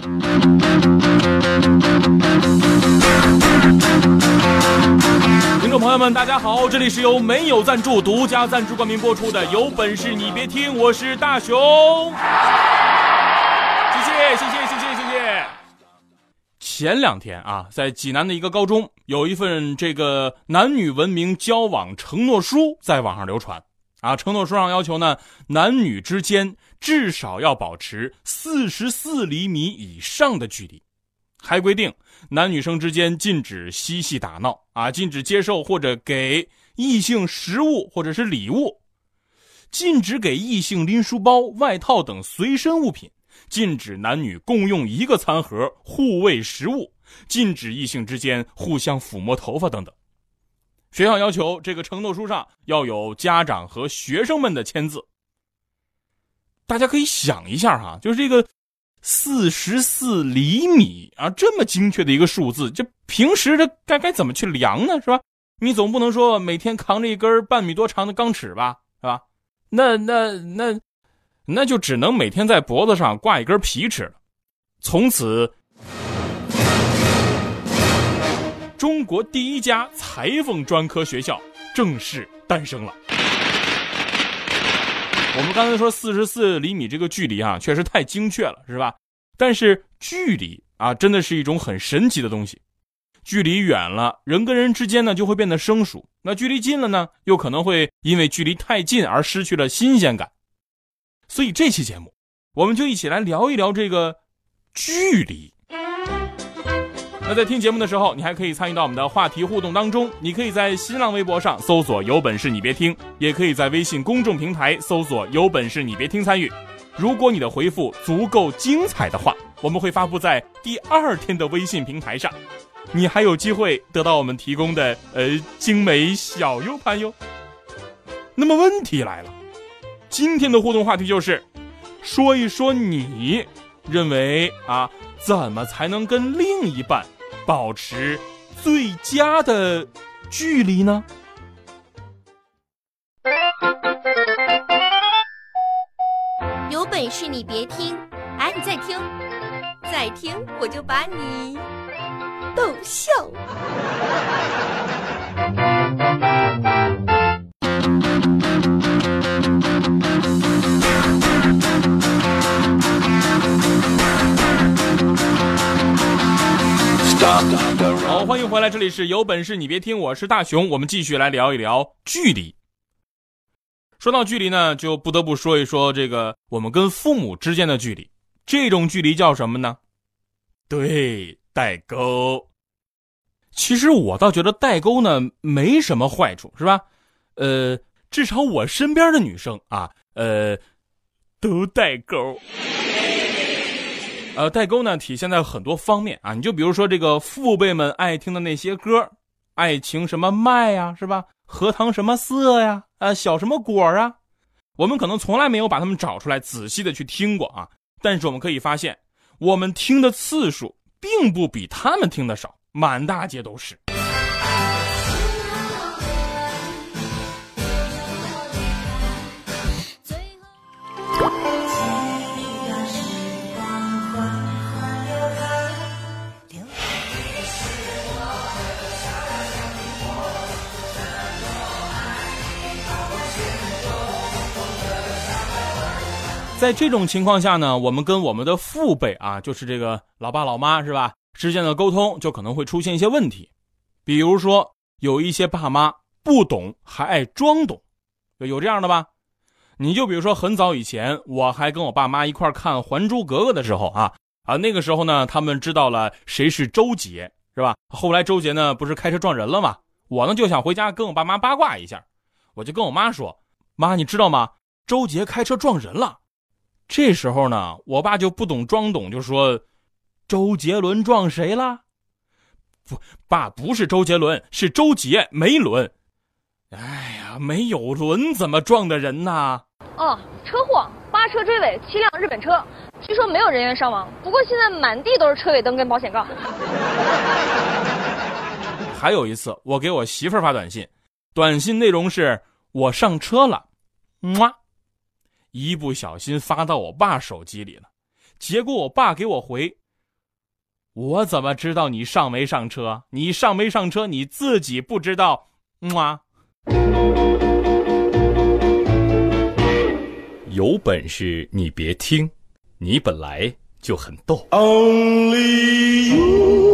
听众朋友们，大家好，这里是由没有赞助、独家赞助冠名播出的《有本事你别听》，我是大熊。谢谢，谢谢，谢谢，谢谢。前两天啊，在济南的一个高中，有一份这个男女文明交往承诺书在网上流传。啊，承诺书上要求呢，男女之间至少要保持四十四厘米以上的距离，还规定。男女生之间禁止嬉戏打闹啊，禁止接受或者给异性食物或者是礼物，禁止给异性拎书包、外套等随身物品，禁止男女共用一个餐盒互喂食物，禁止异性之间互相抚摸头发等等。学校要求这个承诺书上要有家长和学生们的签字。大家可以想一下哈，就是这个。四十四厘米啊，这么精确的一个数字，这平时这该该怎么去量呢？是吧？你总不能说每天扛着一根半米多长的钢尺吧？是吧？那那那，那就只能每天在脖子上挂一根皮尺了。从此，中国第一家裁缝专科学校正式诞生了。我们刚才说四十四厘米这个距离啊，确实太精确了，是吧？但是距离啊，真的是一种很神奇的东西。距离远了，人跟人之间呢就会变得生疏；那距离近了呢，又可能会因为距离太近而失去了新鲜感。所以这期节目，我们就一起来聊一聊这个距离。那在听节目的时候，你还可以参与到我们的话题互动当中。你可以在新浪微博上搜索“有本事你别听”，也可以在微信公众平台搜索“有本事你别听”参与。如果你的回复足够精彩的话，我们会发布在第二天的微信平台上，你还有机会得到我们提供的呃精美小 U 盘哟。那么问题来了，今天的互动话题就是，说一说你认为啊，怎么才能跟另一半？保持最佳的距离呢？有本事你别听！哎，你再听，再听我就把你逗笑。好，欢迎回来，这里是有本事你别听，我是大熊，我们继续来聊一聊距离。说到距离呢，就不得不说一说这个我们跟父母之间的距离，这种距离叫什么呢？对，代沟。其实我倒觉得代沟呢没什么坏处，是吧？呃，至少我身边的女生啊，呃，都代沟。呃，代沟呢体现在很多方面啊，你就比如说这个父辈们爱听的那些歌，爱情什么麦呀，是吧？荷塘什么色呀？啊，小什么果啊？我们可能从来没有把它们找出来仔细的去听过啊，但是我们可以发现，我们听的次数并不比他们听的少，满大街都是。在这种情况下呢，我们跟我们的父辈啊，就是这个老爸老妈是吧，之间的沟通就可能会出现一些问题，比如说有一些爸妈不懂还爱装懂，有这样的吧？你就比如说很早以前，我还跟我爸妈一块看《还珠格格》的时候啊啊，那个时候呢，他们知道了谁是周杰是吧？后来周杰呢不是开车撞人了吗？我呢就想回家跟我爸妈八卦一下，我就跟我妈说：“妈，你知道吗？周杰开车撞人了。”这时候呢，我爸就不懂装懂，就说：“周杰伦撞谁了？不，爸不是周杰伦，是周杰没轮。哎呀，没有轮怎么撞的人呢？哦，车祸，八车追尾，七辆日本车，据说没有人员伤亡。不过现在满地都是车尾灯跟保险杠。还有一次，我给我媳妇儿发短信，短信内容是我上车了，么，一不小心发到我爸手机里了，结果我爸给我回。我怎么知道你上没上车？你上没上车？你自己不知道吗？有本事你别听，你本来就很逗。Only you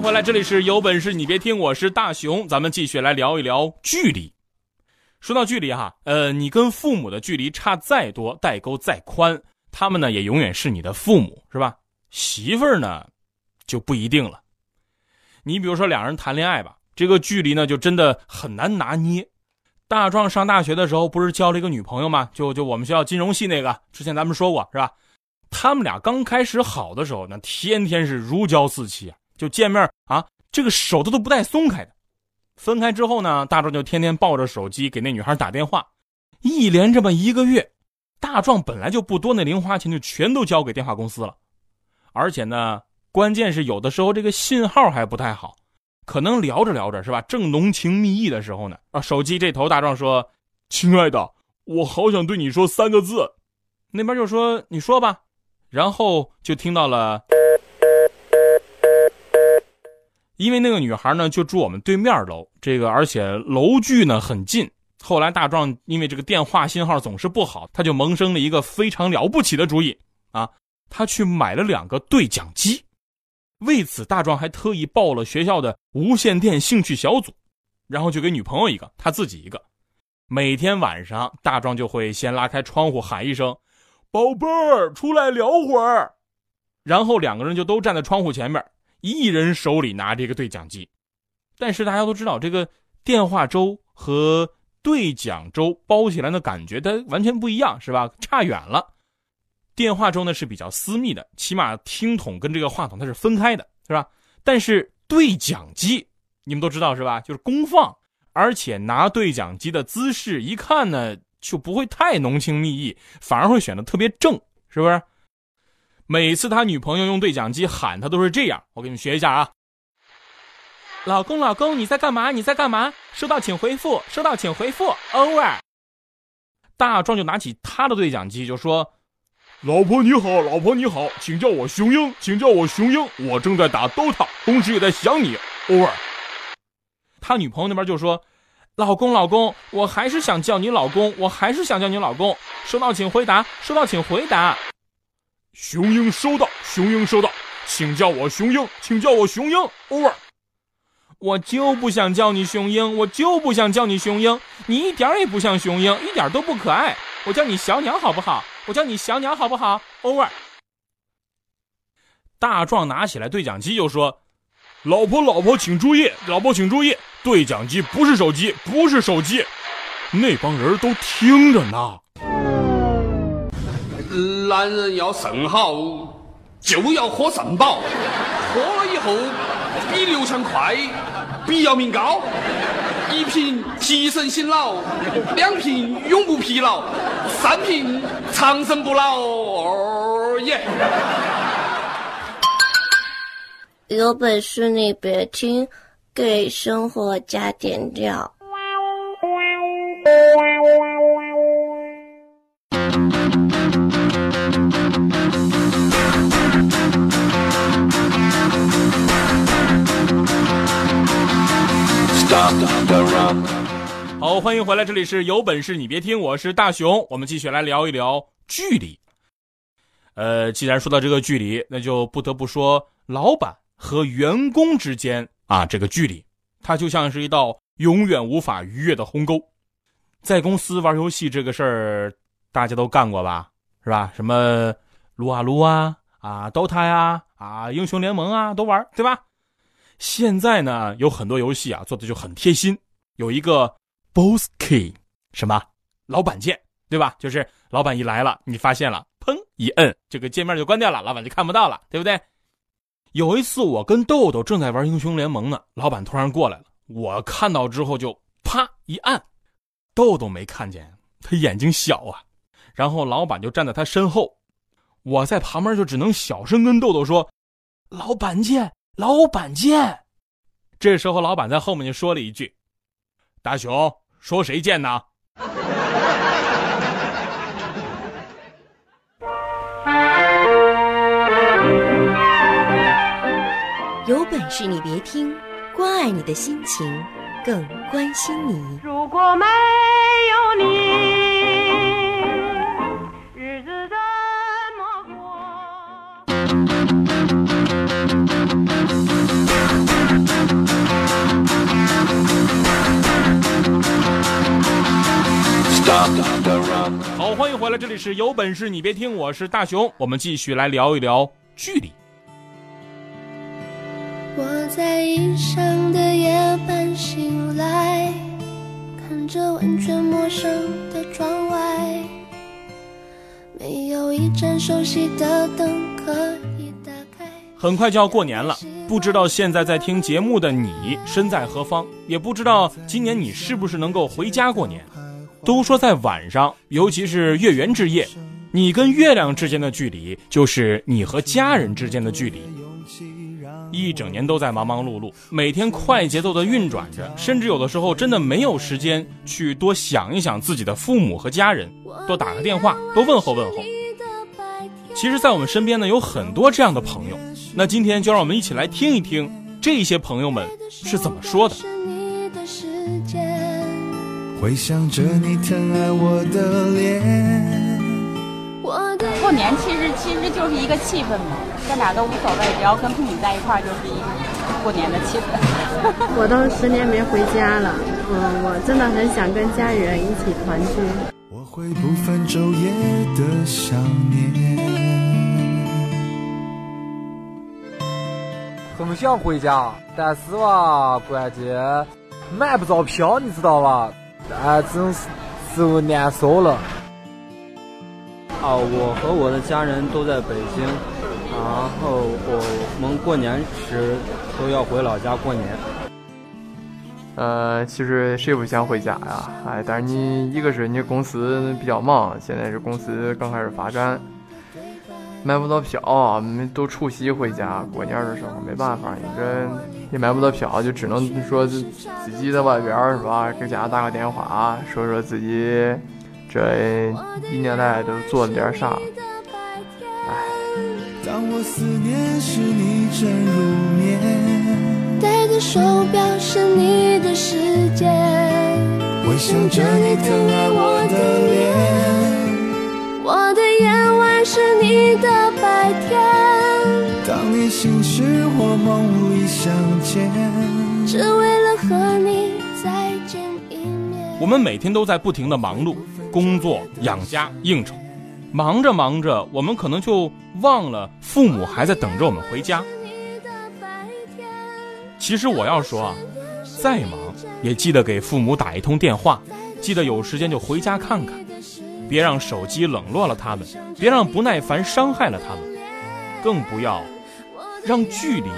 回来，这里是有本事你别听，我是大熊，咱们继续来聊一聊距离。说到距离哈，呃，你跟父母的距离差再多，代沟再宽，他们呢也永远是你的父母，是吧？媳妇儿呢，就不一定了。你比如说两人谈恋爱吧，这个距离呢就真的很难拿捏。大壮上大学的时候不是交了一个女朋友吗？就就我们学校金融系那个，之前咱们说过是吧？他们俩刚开始好的时候，那天天是如胶似漆啊，就见面啊，这个手都都不带松开的。分开之后呢，大壮就天天抱着手机给那女孩打电话，一连这么一个月，大壮本来就不多，那零花钱就全都交给电话公司了。而且呢，关键是有的时候这个信号还不太好，可能聊着聊着是吧，正浓情蜜意的时候呢，啊，手机这头大壮说：“亲爱的，我好想对你说三个字。”那边就说：“你说吧。”然后就听到了，因为那个女孩呢就住我们对面楼，这个而且楼距呢很近。后来大壮因为这个电话信号总是不好，他就萌生了一个非常了不起的主意啊，他去买了两个对讲机。为此，大壮还特意报了学校的无线电兴趣小组，然后就给女朋友一个，他自己一个。每天晚上，大壮就会先拉开窗户喊一声。宝贝儿，出来聊会儿，然后两个人就都站在窗户前面，一人手里拿着一个对讲机。但是大家都知道，这个电话粥和对讲粥包起来的感觉它完全不一样，是吧？差远了。电话粥呢是比较私密的，起码听筒跟这个话筒它是分开的，是吧？但是对讲机，你们都知道是吧？就是公放，而且拿对讲机的姿势一看呢。就不会太浓情蜜意，反而会显得特别正，是不是？每次他女朋友用对讲机喊他都是这样，我给你们学一下啊。老公，老公，你在干嘛？你在干嘛？收到请回复，收到请回复，over。大壮就拿起他的对讲机就说：“老婆你好，老婆你好，请叫我雄鹰，请叫我雄鹰，我正在打 DOTA，同时也在想你，over。”他女朋友那边就说。老公，老公，我还是想叫你老公，我还是想叫你老公。收到，请回答。收到，请回答。雄鹰收到，雄鹰收到，请叫我雄鹰，请叫我雄鹰。Over。我就不想叫你雄鹰，我就不想叫你雄鹰，你一点也不像雄鹰，一点都不可爱。我叫你小鸟好不好？我叫你小鸟好不好？Over。大壮拿起来对讲机就说：“老婆，老婆，请注意，老婆请注意。”对讲机不是手机，不是手机，那帮人都听着呢。男人要肾好，就要喝肾宝，喝了以后比刘强快，比姚明高。一瓶提神醒脑，两瓶永不疲劳，三瓶长生不老。哦耶！有本事你别听。给生活加点料。好，欢迎回来，这里是有本事你别听，我是大熊，我们继续来聊一聊距离。呃，既然说到这个距离，那就不得不说老板和员工之间。啊，这个距离，它就像是一道永远无法逾越的鸿沟。在公司玩游戏这个事儿，大家都干过吧？是吧？什么撸啊撸啊啊，DOTA 呀啊，英雄联盟啊，都玩，对吧？现在呢，有很多游戏啊，做的就很贴心，有一个 Boss Key，什么？老板键，对吧？就是老板一来了，你发现了，砰一摁，这个界面就关掉了，老板就看不到了，对不对？有一次我跟豆豆正在玩英雄联盟呢，老板突然过来了，我看到之后就啪一按，豆豆没看见，他眼睛小啊，然后老板就站在他身后，我在旁边就只能小声跟豆豆说：“老板见，老板见。”这时候老板在后面就说了一句：“大熊，说谁贱呢？”有本事你别听，关爱你的心情，更关心你。如果没有你，好，欢迎回来，这里是有本事你别听，我是大熊，我们继续来聊一聊距离。我在异乡的夜半醒来，看着完全陌生的窗外，没有一盏熟悉的灯可以打开。很快就要过年了，不知道现在在听节目的你身在何方，也不知道今年你是不是能够回家过年。都说在晚上，尤其是月圆之夜，你跟月亮之间的距离，就是你和家人之间的距离。一整年都在忙忙碌碌，每天快节奏的运转着，甚至有的时候真的没有时间去多想一想自己的父母和家人，多打个电话，多问候问候。其实，在我们身边呢，有很多这样的朋友。那今天就让我们一起来听一听这些朋友们是怎么说的。回想着你疼爱我的脸。过年其实其实就是一个气氛嘛，干哪都无所谓，只要跟父母在一块儿，就是一个过年的气氛。我都十年没回家了，嗯，我真的很想跟家里人一起团聚。我会不分昼夜的想念。很想回家，但是吧，关键买不着票，你知道吧？哎，真是十分难说了。啊，我和我的家人都在北京，然后我们过年时都要回老家过年。呃，其实谁不想回家呀？哎，但是你一个是你公司比较忙，现在是公司刚开始发展，买不到票，没都除夕回家过年的时候没办法，你这也买不到票，就只能说自己在外边是吧？给家打个电话，说说自己。这一年来都做了点啥？唉。当我思念时你正入眠，戴的手表是你的时间，回想着你疼爱我的脸，我的夜晚是你的白天。当你醒时我梦里相见，只为了和你再见一面。我们每天都在不停的忙碌。工作、养家、应酬，忙着忙着，我们可能就忘了父母还在等着我们回家。其实我要说啊，再忙也记得给父母打一通电话，记得有时间就回家看看，别让手机冷落了他们，别让不耐烦伤害了他们，更不要让距离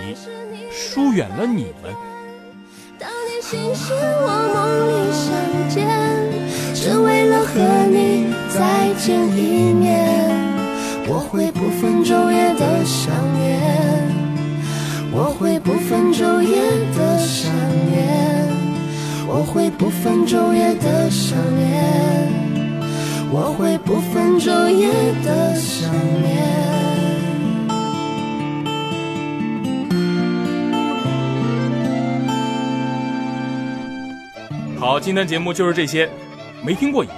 疏远了你们。当你醒时，我梦里相见。只为了和你再见一面，我会不分昼夜的想念，我会不分昼夜的想念，我会不分昼夜的想念，我会不分昼夜的想念。好，今天节目就是这些。没听过瘾，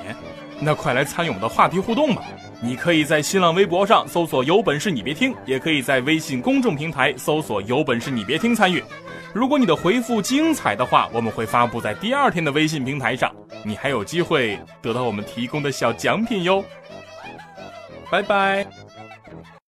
那快来参与我们的话题互动吧！你可以在新浪微博上搜索“有本事你别听”，也可以在微信公众平台搜索“有本事你别听”参与。如果你的回复精彩的话我们会发布在第二天的微信平台上你还有机会得到我们提供的小奖品哟。拜拜。